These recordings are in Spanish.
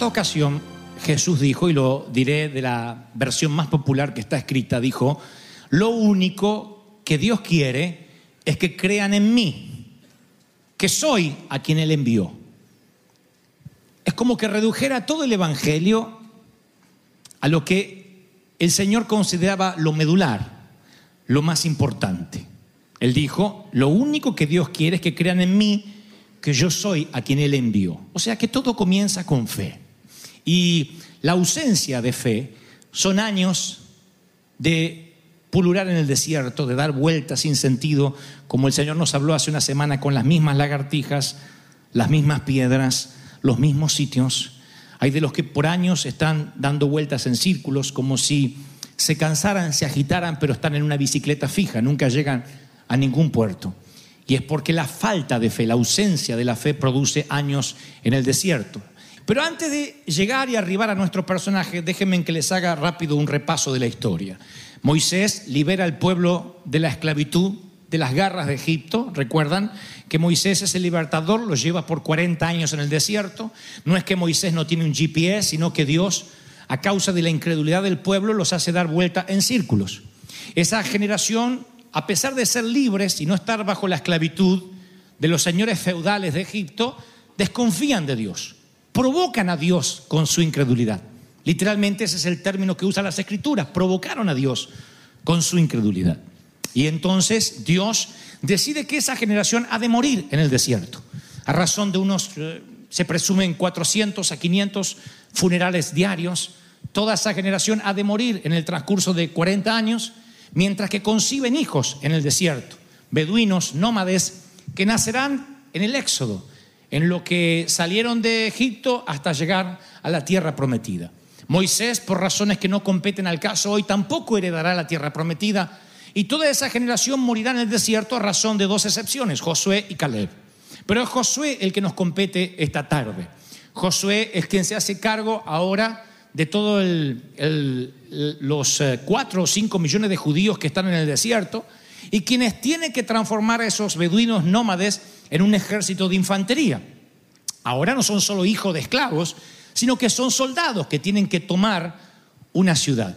Cierta ocasión, Jesús dijo, y lo diré de la versión más popular que está escrita, dijo, lo único que Dios quiere es que crean en mí, que soy a quien Él envió. Es como que redujera todo el Evangelio a lo que el Señor consideraba lo medular, lo más importante. Él dijo, lo único que Dios quiere es que crean en mí, que yo soy a quien Él envió. O sea que todo comienza con fe. Y la ausencia de fe son años de pulular en el desierto, de dar vueltas sin sentido, como el Señor nos habló hace una semana con las mismas lagartijas, las mismas piedras, los mismos sitios. Hay de los que por años están dando vueltas en círculos, como si se cansaran, se agitaran, pero están en una bicicleta fija, nunca llegan a ningún puerto. Y es porque la falta de fe, la ausencia de la fe produce años en el desierto. Pero antes de llegar y arribar a nuestro personaje, déjenme que les haga rápido un repaso de la historia. Moisés libera al pueblo de la esclavitud, de las garras de Egipto. Recuerdan que Moisés es el libertador, lo lleva por 40 años en el desierto. No es que Moisés no tiene un GPS, sino que Dios, a causa de la incredulidad del pueblo, los hace dar vuelta en círculos. Esa generación a pesar de ser libres y no estar bajo la esclavitud de los señores feudales de Egipto, desconfían de Dios, provocan a Dios con su incredulidad. Literalmente ese es el término que usan las escrituras, provocaron a Dios con su incredulidad. Y entonces Dios decide que esa generación ha de morir en el desierto, a razón de unos, eh, se presumen 400 a 500 funerales diarios. Toda esa generación ha de morir en el transcurso de 40 años mientras que conciben hijos en el desierto, beduinos, nómades, que nacerán en el éxodo, en lo que salieron de Egipto hasta llegar a la tierra prometida. Moisés, por razones que no competen al caso hoy, tampoco heredará la tierra prometida, y toda esa generación morirá en el desierto a razón de dos excepciones, Josué y Caleb. Pero es Josué el que nos compete esta tarde. Josué es quien se hace cargo ahora de todos los eh, cuatro o cinco millones de judíos que están en el desierto y quienes tienen que transformar a esos beduinos nómades en un ejército de infantería. Ahora no son solo hijos de esclavos, sino que son soldados que tienen que tomar una ciudad.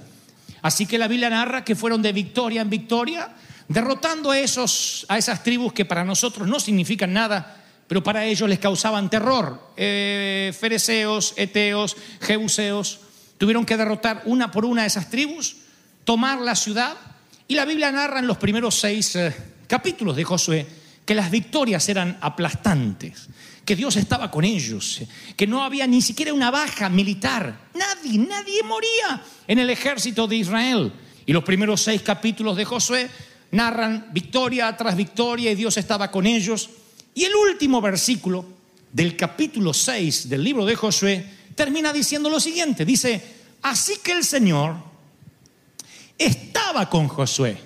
Así que la Biblia narra que fueron de victoria en victoria, derrotando a, esos, a esas tribus que para nosotros no significan nada, pero para ellos les causaban terror. Eh, eteos, jebuseos, tuvieron que derrotar una por una a esas tribus, tomar la ciudad, y la Biblia narra en los primeros seis eh, capítulos de Josué que las victorias eran aplastantes, que Dios estaba con ellos, que no había ni siquiera una baja militar, nadie, nadie moría en el ejército de Israel. Y los primeros seis capítulos de Josué narran victoria tras victoria y Dios estaba con ellos. Y el último versículo del capítulo 6 del libro de Josué termina diciendo lo siguiente. Dice, así que el Señor estaba con Josué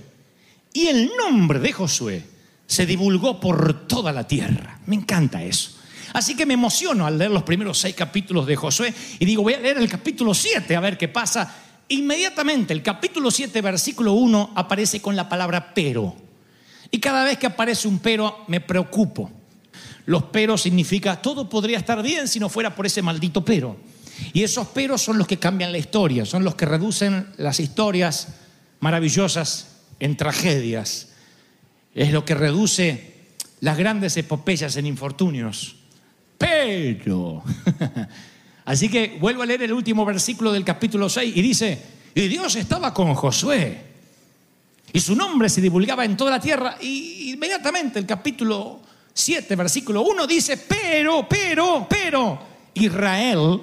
y el nombre de Josué se divulgó por toda la tierra. Me encanta eso. Así que me emociono al leer los primeros seis capítulos de Josué y digo, voy a leer el capítulo 7 a ver qué pasa. Inmediatamente el capítulo 7, versículo 1 aparece con la palabra pero. Y cada vez que aparece un pero me preocupo. Los peros significa todo podría estar bien si no fuera por ese maldito pero. Y esos peros son los que cambian la historia, son los que reducen las historias maravillosas en tragedias. Es lo que reduce las grandes epopeyas en infortunios. Pero, así que vuelvo a leer el último versículo del capítulo 6 y dice, y Dios estaba con Josué. Y su nombre se divulgaba en toda la tierra. Y inmediatamente el capítulo 7, versículo 1 dice, pero, pero, pero, Israel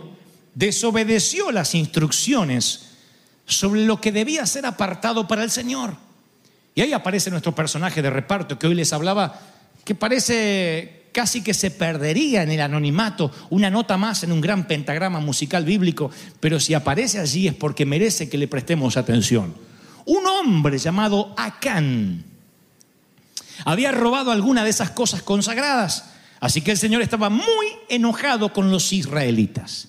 desobedeció las instrucciones sobre lo que debía ser apartado para el Señor. Y ahí aparece nuestro personaje de reparto que hoy les hablaba, que parece casi que se perdería en el anonimato, una nota más en un gran pentagrama musical bíblico, pero si aparece allí es porque merece que le prestemos atención. Un hombre llamado Acán había robado alguna de esas cosas consagradas. Así que el Señor estaba muy enojado con los israelitas.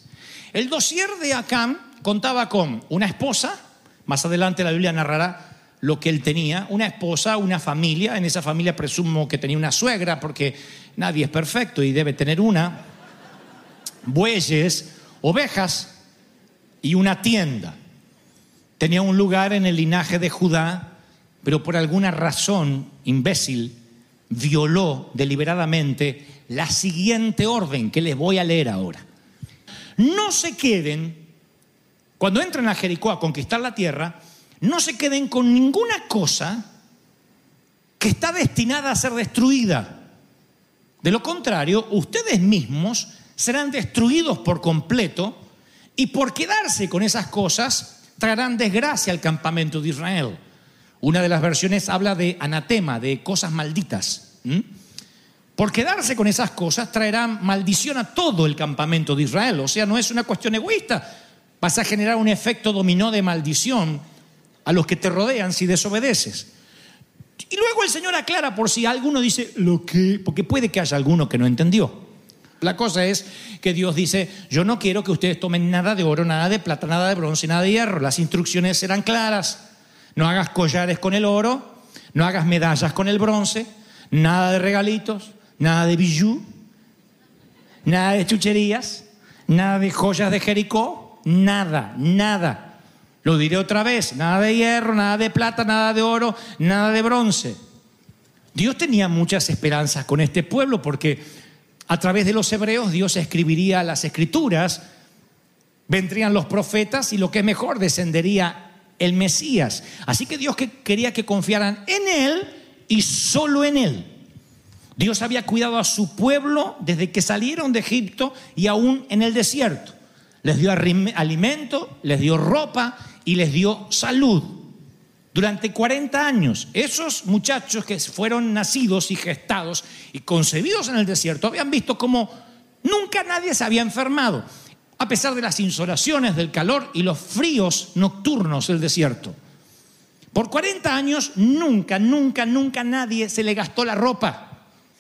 El dossier de Acán contaba con una esposa, más adelante la Biblia narrará lo que él tenía, una esposa, una familia, en esa familia presumo que tenía una suegra, porque nadie es perfecto y debe tener una, bueyes, ovejas y una tienda. Tenía un lugar en el linaje de Judá, pero por alguna razón imbécil violó deliberadamente la siguiente orden que les voy a leer ahora. No se queden, cuando entren a Jericó a conquistar la tierra, no se queden con ninguna cosa que está destinada a ser destruida. De lo contrario, ustedes mismos serán destruidos por completo y por quedarse con esas cosas traerán desgracia al campamento de Israel. Una de las versiones habla de anatema, de cosas malditas. Por quedarse con esas cosas traerán maldición a todo el campamento de Israel. O sea, no es una cuestión egoísta. Vas a generar un efecto dominó de maldición a los que te rodean si desobedeces. Y luego el Señor aclara por si alguno dice lo que, porque puede que haya alguno que no entendió. La cosa es que Dios dice, yo no quiero que ustedes tomen nada de oro, nada de plata, nada de bronce, nada de hierro. Las instrucciones serán claras. No hagas collares con el oro, no hagas medallas con el bronce, nada de regalitos, nada de bijú, nada de chucherías, nada de joyas de Jericó, nada, nada. Lo diré otra vez, nada de hierro, nada de plata, nada de oro, nada de bronce. Dios tenía muchas esperanzas con este pueblo porque a través de los hebreos Dios escribiría las escrituras, vendrían los profetas y lo que es mejor, descendería el Mesías. Así que Dios quería que confiaran en Él y solo en Él. Dios había cuidado a su pueblo desde que salieron de Egipto y aún en el desierto. Les dio alimento, les dio ropa y les dio salud. Durante 40 años, esos muchachos que fueron nacidos y gestados y concebidos en el desierto habían visto como nunca nadie se había enfermado, a pesar de las insolaciones, del calor y los fríos nocturnos del desierto. Por 40 años nunca, nunca, nunca nadie se le gastó la ropa.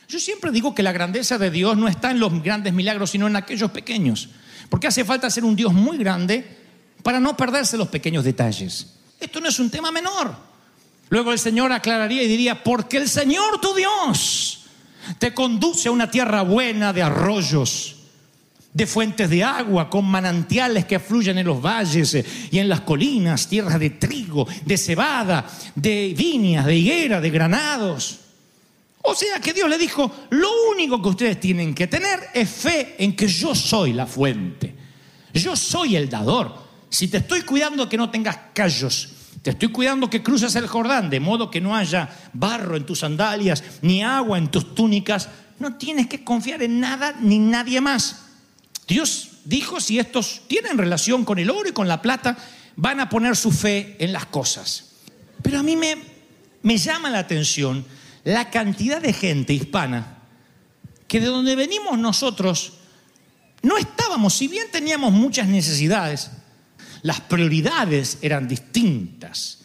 Yo siempre digo que la grandeza de Dios no está en los grandes milagros, sino en aquellos pequeños. Porque hace falta ser un Dios muy grande para no perderse los pequeños detalles. Esto no es un tema menor. Luego el Señor aclararía y diría, porque el Señor tu Dios te conduce a una tierra buena de arroyos, de fuentes de agua, con manantiales que fluyen en los valles y en las colinas, tierras de trigo, de cebada, de viñas, de higuera, de granados. O sea que Dios le dijo, lo único que ustedes tienen que tener es fe en que yo soy la fuente. Yo soy el dador. Si te estoy cuidando que no tengas callos, te estoy cuidando que cruces el Jordán, de modo que no haya barro en tus sandalias, ni agua en tus túnicas, no tienes que confiar en nada ni nadie más. Dios dijo, si estos tienen relación con el oro y con la plata, van a poner su fe en las cosas. Pero a mí me, me llama la atención la cantidad de gente hispana que de donde venimos nosotros no estábamos, si bien teníamos muchas necesidades, las prioridades eran distintas.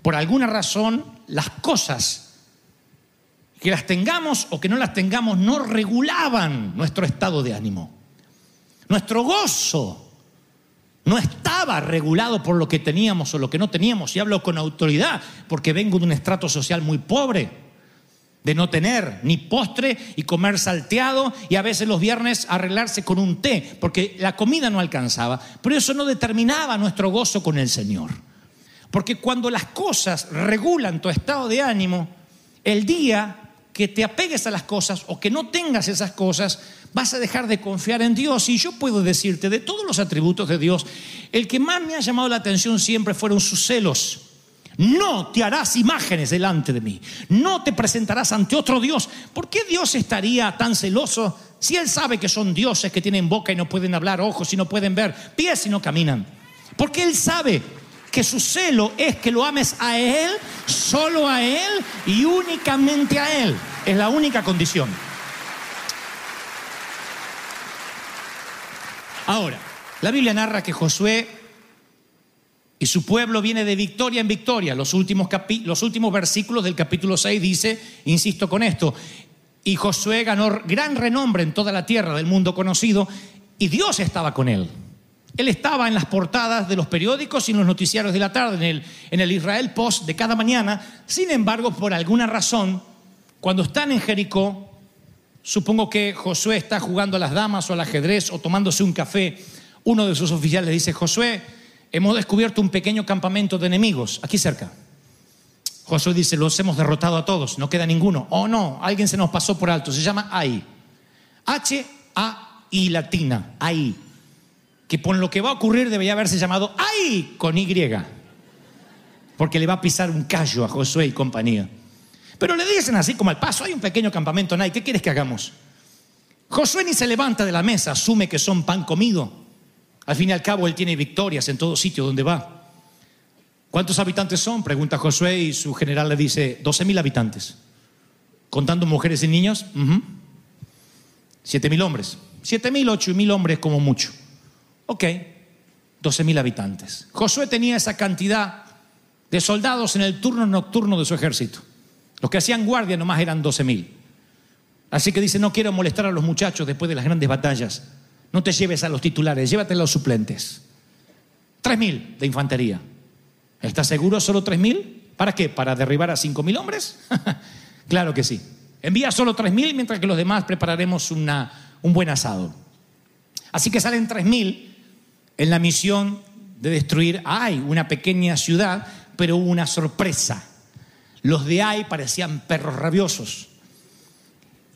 Por alguna razón, las cosas, que las tengamos o que no las tengamos, no regulaban nuestro estado de ánimo. Nuestro gozo no estaba regulado por lo que teníamos o lo que no teníamos. Y hablo con autoridad porque vengo de un estrato social muy pobre de no tener ni postre y comer salteado y a veces los viernes arreglarse con un té, porque la comida no alcanzaba. Pero eso no determinaba nuestro gozo con el Señor. Porque cuando las cosas regulan tu estado de ánimo, el día que te apegues a las cosas o que no tengas esas cosas, vas a dejar de confiar en Dios. Y yo puedo decirte, de todos los atributos de Dios, el que más me ha llamado la atención siempre fueron sus celos. No te harás imágenes delante de mí. No te presentarás ante otro Dios. ¿Por qué Dios estaría tan celoso si Él sabe que son dioses que tienen boca y no pueden hablar, ojos y no pueden ver, pies y no caminan? Porque Él sabe que su celo es que lo ames a Él, solo a Él y únicamente a Él. Es la única condición. Ahora, la Biblia narra que Josué y su pueblo viene de victoria en victoria. Los últimos, los últimos versículos del capítulo 6 dice, insisto con esto, y Josué ganó gran renombre en toda la tierra del mundo conocido y Dios estaba con él. Él estaba en las portadas de los periódicos y en los noticiarios de la tarde, en el, en el Israel Post de cada mañana. Sin embargo, por alguna razón, cuando están en Jericó, supongo que Josué está jugando a las damas o al ajedrez o tomándose un café uno de sus oficiales dice, Josué, hemos descubierto un pequeño campamento de enemigos aquí cerca. Josué dice, los hemos derrotado a todos, no queda ninguno. Oh no, alguien se nos pasó por alto, se llama Ai. H-A-I latina, Ai. Que por lo que va a ocurrir debería haberse llamado Ai con Y. Porque le va a pisar un callo a Josué y compañía. Pero le dicen así como al paso, hay un pequeño campamento, Ai, ¿qué quieres que hagamos? Josué ni se levanta de la mesa, asume que son pan comido. Al fin y al cabo, él tiene victorias en todo sitio donde va. ¿Cuántos habitantes son? Pregunta Josué y su general le dice, 12 mil habitantes. ¿Contando mujeres y niños? Siete mil hombres. Siete mil, ocho mil hombres como mucho. Ok, 12 mil habitantes. Josué tenía esa cantidad de soldados en el turno nocturno de su ejército. Los que hacían guardia nomás eran 12 mil. Así que dice, no quiero molestar a los muchachos después de las grandes batallas. No te lleves a los titulares, llévate a los suplentes. Tres mil de infantería. ¿Estás seguro solo tres mil? ¿Para qué? ¿Para derribar a cinco mil hombres? claro que sí. Envía solo tres mil mientras que los demás prepararemos una, un buen asado. Así que salen tres mil en la misión de destruir Ay, una pequeña ciudad, pero hubo una sorpresa. Los de Ay parecían perros rabiosos.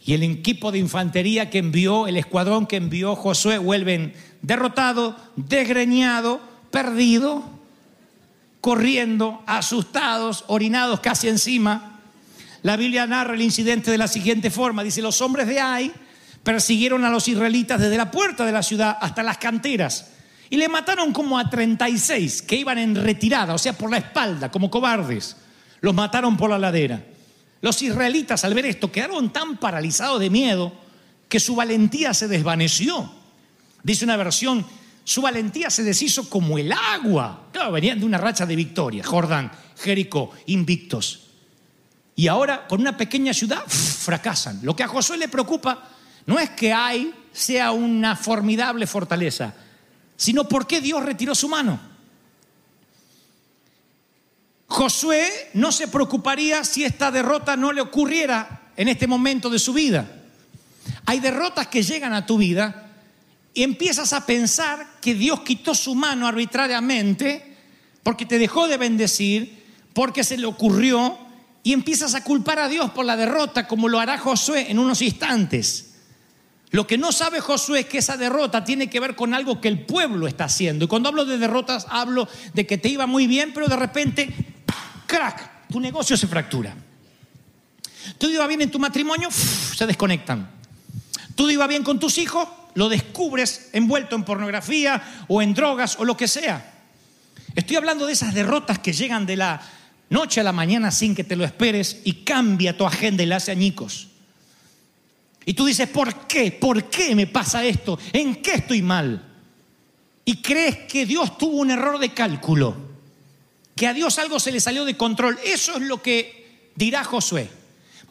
Y el equipo de infantería que envió, el escuadrón que envió Josué, vuelven derrotado, desgreñado, perdido, corriendo, asustados, orinados casi encima. La Biblia narra el incidente de la siguiente forma. Dice, los hombres de Ai persiguieron a los israelitas desde la puerta de la ciudad hasta las canteras y le mataron como a 36 que iban en retirada, o sea, por la espalda, como cobardes. Los mataron por la ladera. Los israelitas al ver esto quedaron tan paralizados de miedo que su valentía se desvaneció. Dice una versión, su valentía se deshizo como el agua. Claro, venían de una racha de victoria. Jordán, Jericó, invictos. Y ahora con una pequeña ciudad fracasan. Lo que a Josué le preocupa no es que hay sea una formidable fortaleza, sino por qué Dios retiró su mano. Josué no se preocuparía si esta derrota no le ocurriera en este momento de su vida. Hay derrotas que llegan a tu vida y empiezas a pensar que Dios quitó su mano arbitrariamente porque te dejó de bendecir, porque se le ocurrió y empiezas a culpar a Dios por la derrota como lo hará Josué en unos instantes. Lo que no sabe Josué es que esa derrota tiene que ver con algo que el pueblo está haciendo. Y cuando hablo de derrotas, hablo de que te iba muy bien, pero de repente crack, tu negocio se fractura. Todo iba bien en tu matrimonio, se desconectan. Todo iba bien con tus hijos, lo descubres envuelto en pornografía o en drogas o lo que sea. Estoy hablando de esas derrotas que llegan de la noche a la mañana sin que te lo esperes y cambia tu agenda y la hace añicos. Y tú dices, ¿por qué? ¿Por qué me pasa esto? ¿En qué estoy mal? Y crees que Dios tuvo un error de cálculo que a Dios algo se le salió de control. Eso es lo que dirá Josué.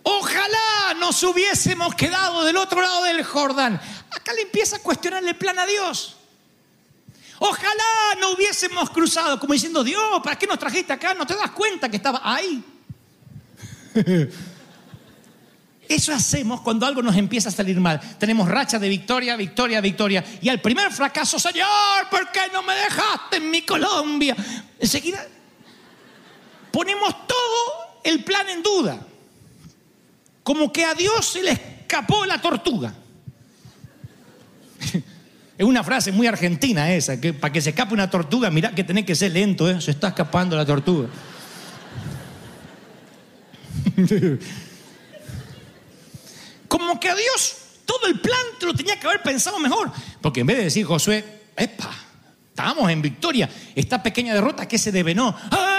Ojalá nos hubiésemos quedado del otro lado del Jordán. Acá le empieza a cuestionar el plan a Dios. Ojalá no hubiésemos cruzado, como diciendo, Dios, ¿para qué nos trajiste acá? ¿No te das cuenta que estaba ahí? Eso hacemos cuando algo nos empieza a salir mal. Tenemos racha de victoria, victoria, victoria. Y al primer fracaso, Señor, ¿por qué no me dejaste en mi Colombia? Enseguida ponemos todo el plan en duda. Como que a Dios se le escapó la tortuga. Es una frase muy argentina esa, que para que se escape una tortuga, mira que tenés que ser lento, ¿eh? se está escapando la tortuga. Como que a Dios todo el plan te lo tenía que haber pensado mejor. Porque en vez de decir Josué, epa, estábamos en victoria, esta pequeña derrota que se devenó. ¡Ah,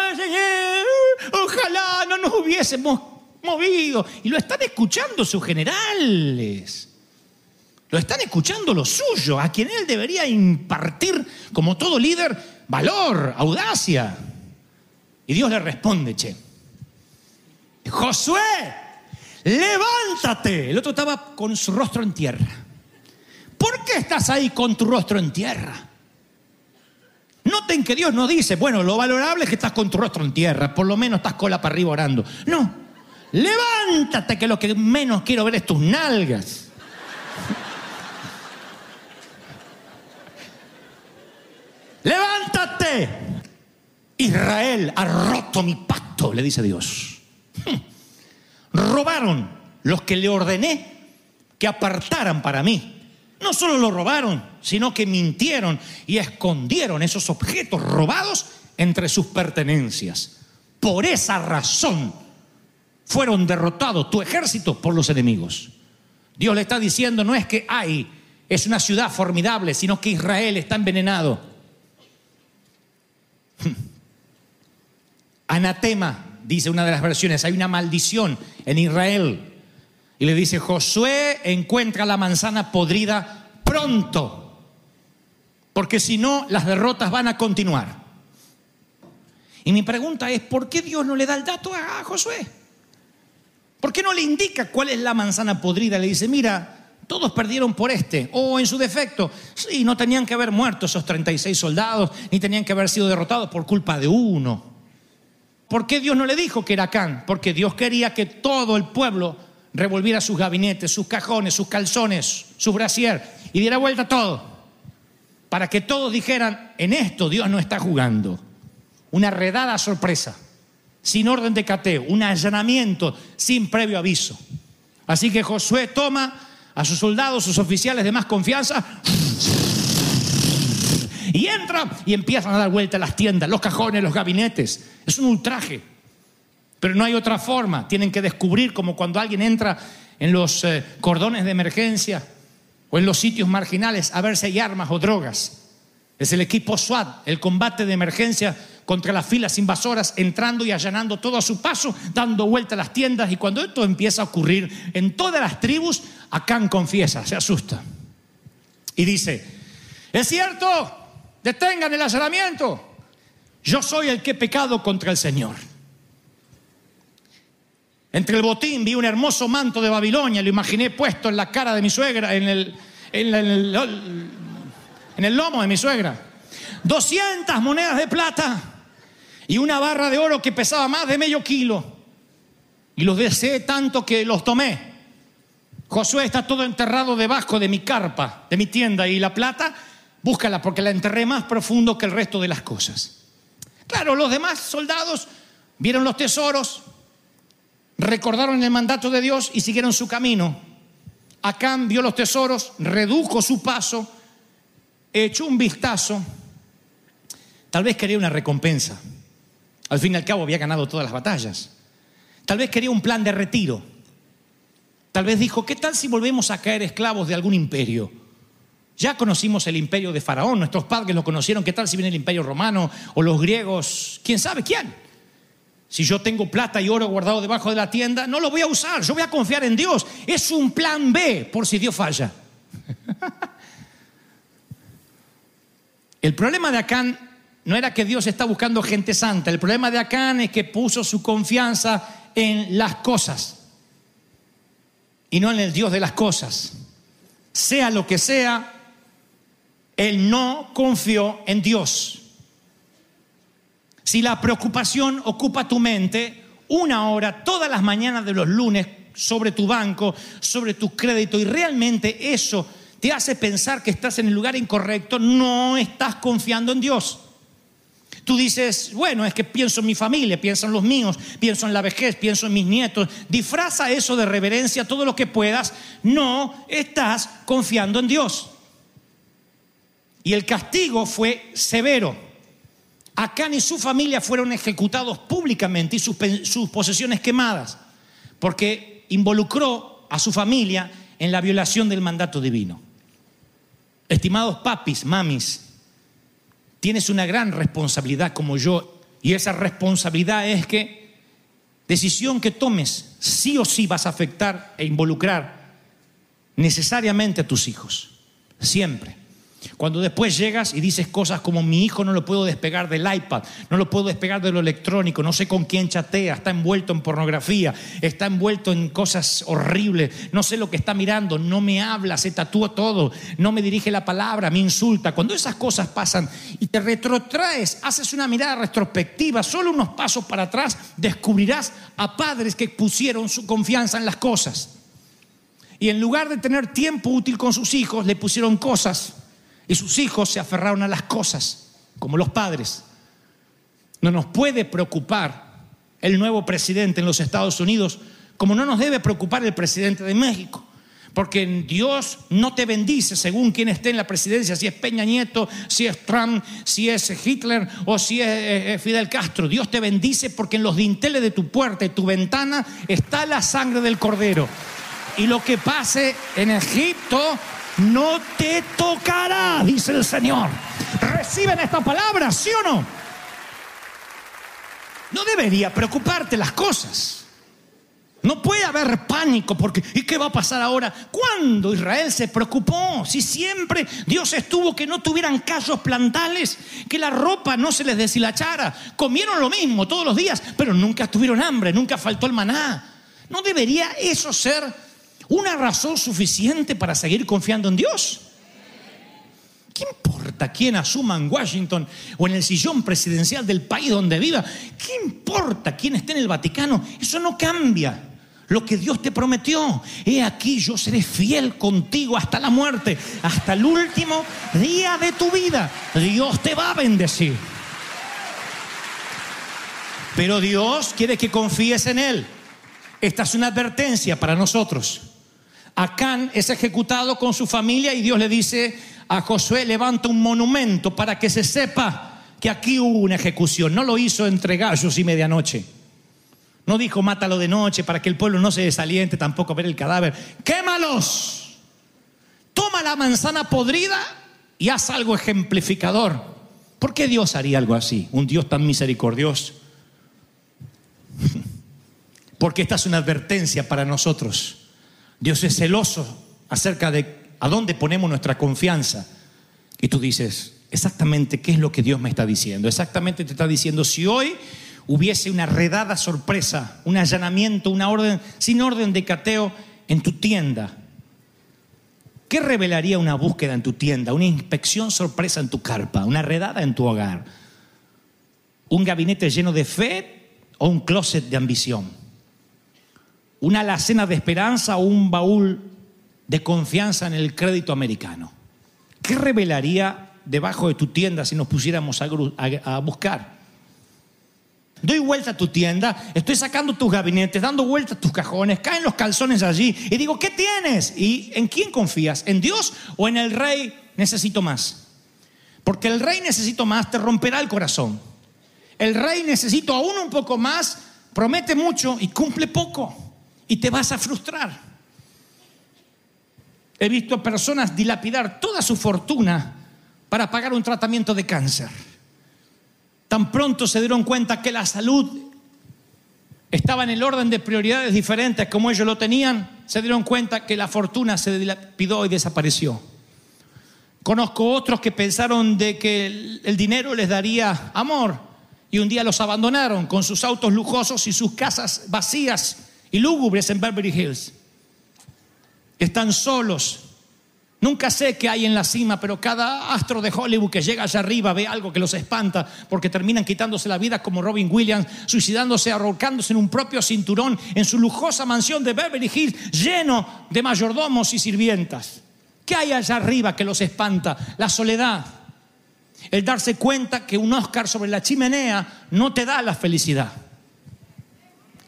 no nos hubiésemos movido. Y lo están escuchando sus generales. Lo están escuchando los suyos, a quien él debería impartir, como todo líder, valor, audacia. Y Dios le responde, che, Josué, levántate. El otro estaba con su rostro en tierra. ¿Por qué estás ahí con tu rostro en tierra? Noten que Dios no dice, bueno, lo valorable es que estás con tu rostro en tierra, por lo menos estás cola para arriba orando. No, levántate que lo que menos quiero ver es tus nalgas. Josué, Israel ha roto mi pacto, le dice Dios. Robaron los que le ordené que apartaran para mí. No solo lo robaron, sino que mintieron y escondieron esos objetos robados entre sus pertenencias. Por esa razón fueron derrotados tu ejército por los enemigos. Dios le está diciendo, no es que hay, es una ciudad formidable, sino que Israel está envenenado. Anatema, dice una de las versiones, hay una maldición en Israel. Y le dice, Josué encuentra la manzana podrida pronto, porque si no, las derrotas van a continuar. Y mi pregunta es, ¿por qué Dios no le da el dato a Josué? ¿Por qué no le indica cuál es la manzana podrida? Le dice, mira, todos perdieron por este. O en su defecto, sí, no tenían que haber muerto esos 36 soldados, ni tenían que haber sido derrotados por culpa de uno. ¿Por qué Dios no le dijo que era Acán? Porque Dios quería que todo el pueblo revolviera sus gabinetes, sus cajones, sus calzones, su brasier y diera vuelta a todo. Para que todos dijeran, en esto Dios no está jugando. Una redada sorpresa, sin orden de cateo, un allanamiento sin previo aviso. Así que Josué toma a sus soldados, sus oficiales de más confianza, y entra y empiezan a dar vuelta las tiendas, los cajones, los gabinetes. Es un ultraje. Pero no hay otra forma. Tienen que descubrir como cuando alguien entra en los eh, cordones de emergencia o en los sitios marginales a ver si hay armas o drogas. Es el equipo SWAT, el combate de emergencia contra las filas invasoras, entrando y allanando todo a su paso, dando vuelta a las tiendas. Y cuando esto empieza a ocurrir en todas las tribus, Acán confiesa, se asusta. Y dice, es cierto, detengan el allanamiento. Yo soy el que he pecado contra el Señor. Entre el botín vi un hermoso manto de Babilonia, lo imaginé puesto en la cara de mi suegra, en el, lomo de mi suegra. 200 monedas de plata y una barra de oro que pesaba más de medio kilo. Y los deseé tanto que los tomé. Josué está todo enterrado debajo de mi carpa, de mi tienda, y la plata, búscala porque la enterré más profundo que el resto de las cosas. Claro, los demás soldados vieron los tesoros, recordaron el mandato de Dios y siguieron su camino. Acán vio los tesoros, redujo su paso, echó un vistazo, tal vez quería una recompensa. Al fin y al cabo había ganado todas las batallas. Tal vez quería un plan de retiro. Tal vez dijo, ¿qué tal si volvemos a caer esclavos de algún imperio? Ya conocimos el imperio de Faraón, nuestros padres lo conocieron, ¿qué tal si viene el imperio romano o los griegos? ¿Quién sabe quién? Si yo tengo plata y oro guardado debajo de la tienda, no lo voy a usar, yo voy a confiar en Dios. Es un plan B por si Dios falla. el problema de Acán no era que Dios está buscando gente santa, el problema de Acán es que puso su confianza en las cosas y no en el Dios de las cosas. Sea lo que sea, él no confió en Dios. Si la preocupación ocupa tu mente, una hora todas las mañanas de los lunes sobre tu banco, sobre tu crédito, y realmente eso te hace pensar que estás en el lugar incorrecto, no estás confiando en Dios. Tú dices, bueno, es que pienso en mi familia, pienso en los míos, pienso en la vejez, pienso en mis nietos. Disfraza eso de reverencia todo lo que puedas. No estás confiando en Dios. Y el castigo fue severo. Acán y su familia fueron ejecutados públicamente y sus, sus posesiones quemadas, porque involucró a su familia en la violación del mandato divino. Estimados papis, mamis, tienes una gran responsabilidad como yo, y esa responsabilidad es que decisión que tomes, sí o sí vas a afectar e involucrar necesariamente a tus hijos, siempre. Cuando después llegas y dices cosas como mi hijo no lo puedo despegar del iPad, no lo puedo despegar de lo electrónico, no sé con quién chatea, está envuelto en pornografía, está envuelto en cosas horribles, no sé lo que está mirando, no me habla, se tatúa todo, no me dirige la palabra, me insulta. Cuando esas cosas pasan y te retrotraes, haces una mirada retrospectiva, solo unos pasos para atrás, descubrirás a padres que pusieron su confianza en las cosas. Y en lugar de tener tiempo útil con sus hijos, le pusieron cosas y sus hijos se aferraron a las cosas, como los padres. No nos puede preocupar el nuevo presidente en los Estados Unidos como no nos debe preocupar el presidente de México. Porque Dios no te bendice según quien esté en la presidencia, si es Peña Nieto, si es Trump, si es Hitler o si es Fidel Castro. Dios te bendice porque en los dinteles de tu puerta y tu ventana está la sangre del cordero. Y lo que pase en Egipto no te tocará, dice el Señor. ¿Reciben esta palabra, sí o no? No debería preocuparte las cosas. No puede haber pánico porque ¿y qué va a pasar ahora? ¿Cuándo Israel se preocupó? Si siempre Dios estuvo que no tuvieran callos plantales, que la ropa no se les deshilachara, comieron lo mismo todos los días, pero nunca tuvieron hambre, nunca faltó el maná. ¿No debería eso ser una razón suficiente para seguir confiando en Dios? ¿Qué importa quién asuma en Washington o en el sillón presidencial del país donde viva? ¿Qué importa quién esté en el Vaticano? Eso no cambia lo que Dios te prometió. He aquí, yo seré fiel contigo hasta la muerte, hasta el último día de tu vida. Dios te va a bendecir. Pero Dios quiere que confíes en Él. Esta es una advertencia para nosotros. Acán es ejecutado con su familia y Dios le dice a Josué, levanta un monumento para que se sepa que aquí hubo una ejecución. No lo hizo entre gallos y medianoche. No dijo mátalo de noche para que el pueblo no se desaliente tampoco a ver el cadáver. Quémalos. Toma la manzana podrida y haz algo ejemplificador. ¿Por qué Dios haría algo así? Un Dios tan misericordioso. Porque esta es una advertencia para nosotros. Dios es celoso acerca de a dónde ponemos nuestra confianza. Y tú dices, exactamente qué es lo que Dios me está diciendo. Exactamente te está diciendo, si hoy hubiese una redada sorpresa, un allanamiento, una orden, sin orden de cateo en tu tienda. ¿Qué revelaría una búsqueda en tu tienda? Una inspección sorpresa en tu carpa, una redada en tu hogar, un gabinete lleno de fe o un closet de ambición, una alacena de esperanza o un baúl de confianza en el crédito americano. ¿Qué revelaría debajo de tu tienda si nos pusiéramos a, buscar? Doy vuelta a tu tienda, estoy sacando tus gabinetes, dando vuelta a tus cajones, caen los calzones allí y digo, ¿qué tienes? ¿Y en quién confías? ¿En Dios o en el rey? Necesito más. Porque el rey necesito más te romperá el corazón. El rey necesito aún un poco más, promete mucho y cumple poco. Y te vas a frustrar. He visto personas dilapidar toda su fortuna para pagar un tratamiento de cáncer. Tan pronto se dieron cuenta que la salud estaba en el orden de prioridades diferentes como ellos lo tenían, se dieron cuenta que la fortuna se dilapidó y desapareció. Conozco otros que pensaron de que el dinero les daría amor y un día los abandonaron con sus autos lujosos y sus casas vacías y lúgubres en Beverly Hills. Están solos, Nunca sé qué hay en la cima, pero cada astro de Hollywood que llega allá arriba ve algo que los espanta porque terminan quitándose la vida como Robin Williams, suicidándose, arrocándose en un propio cinturón en su lujosa mansión de Beverly Hills lleno de mayordomos y sirvientas. ¿Qué hay allá arriba que los espanta? La soledad. El darse cuenta que un Oscar sobre la chimenea no te da la felicidad.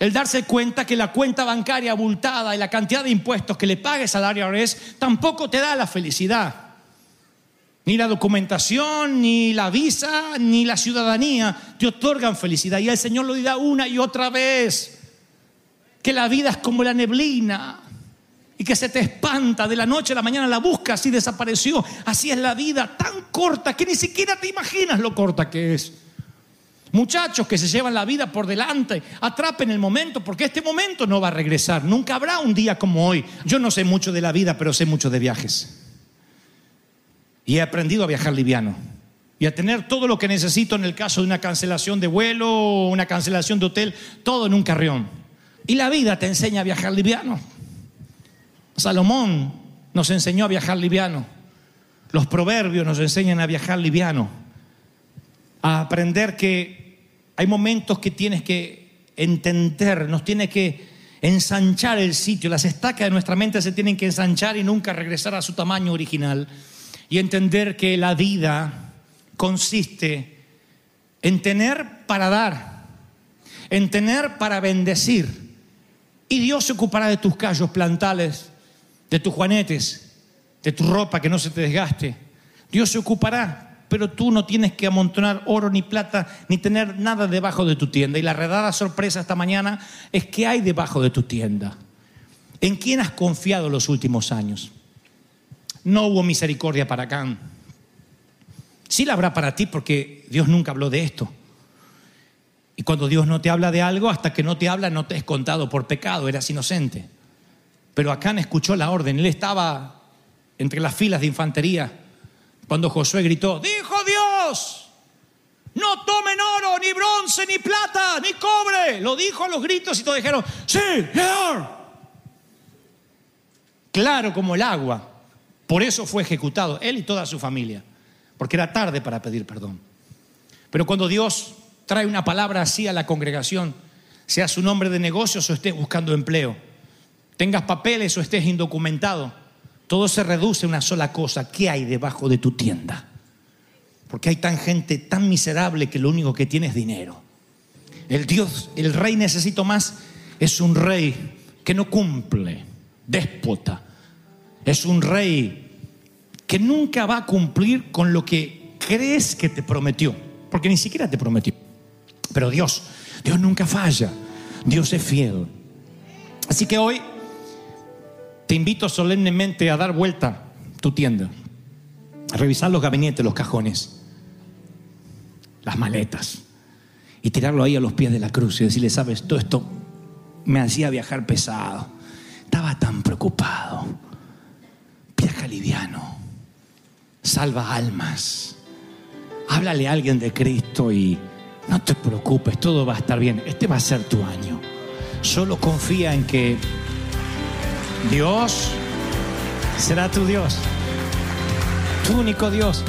El darse cuenta que la cuenta bancaria abultada y la cantidad de impuestos que le pagues al IRS tampoco te da la felicidad. Ni la documentación, ni la visa, ni la ciudadanía te otorgan felicidad. Y el Señor lo dirá una y otra vez, que la vida es como la neblina y que se te espanta de la noche a la mañana, la buscas y desapareció. Así es la vida, tan corta que ni siquiera te imaginas lo corta que es. Muchachos que se llevan la vida por delante, atrapen el momento, porque este momento no va a regresar. Nunca habrá un día como hoy. Yo no sé mucho de la vida, pero sé mucho de viajes. Y he aprendido a viajar liviano. Y a tener todo lo que necesito en el caso de una cancelación de vuelo una cancelación de hotel, todo en un carrión. Y la vida te enseña a viajar liviano. Salomón nos enseñó a viajar liviano. Los proverbios nos enseñan a viajar liviano. A aprender que hay momentos que tienes que entender, nos tiene que ensanchar el sitio, las estacas de nuestra mente se tienen que ensanchar y nunca regresar a su tamaño original y entender que la vida consiste en tener para dar, en tener para bendecir. Y Dios se ocupará de tus callos plantales, de tus juanetes, de tu ropa que no se te desgaste. Dios se ocupará, pero tú no tienes que amontonar oro ni plata ni tener nada debajo de tu tienda. Y la redada sorpresa esta mañana es que hay debajo de tu tienda. ¿En quién has confiado los últimos años? No hubo misericordia para Can. Sí la habrá para ti porque Dios nunca habló de esto. Y cuando Dios no te habla de algo, hasta que no te habla, no te es contado por pecado, eras inocente. Pero Acán escuchó la orden, él estaba entre las filas de infantería cuando Josué gritó, dijo Dios, no tomen oro, ni bronce, ni plata, ni cobre. Lo dijo a los gritos y todos dijeron, sí, Señor. Claro como el agua. Por eso fue ejecutado, él y toda su familia, porque era tarde para pedir perdón. Pero cuando Dios trae una palabra así a la congregación, sea su nombre de negocios o estés buscando empleo, tengas papeles o estés indocumentado, todo se reduce a una sola cosa, ¿qué hay debajo de tu tienda? Porque hay tan gente tan miserable que lo único que tiene es dinero. El Dios, el rey necesito más, es un rey que no cumple, déspota. Es un rey que nunca va a cumplir con lo que crees que te prometió, porque ni siquiera te prometió. Pero Dios, Dios nunca falla, Dios es fiel. Así que hoy te invito solemnemente a dar vuelta tu tienda, a revisar los gabinetes, los cajones, las maletas y tirarlo ahí a los pies de la cruz y decirle, sabes, todo esto me hacía viajar pesado, estaba tan preocupado, viaja liviano, salva almas, háblale a alguien de Cristo y no te preocupes, todo va a estar bien, este va a ser tu año, solo confía en que Dios será tu Dios, tu único Dios.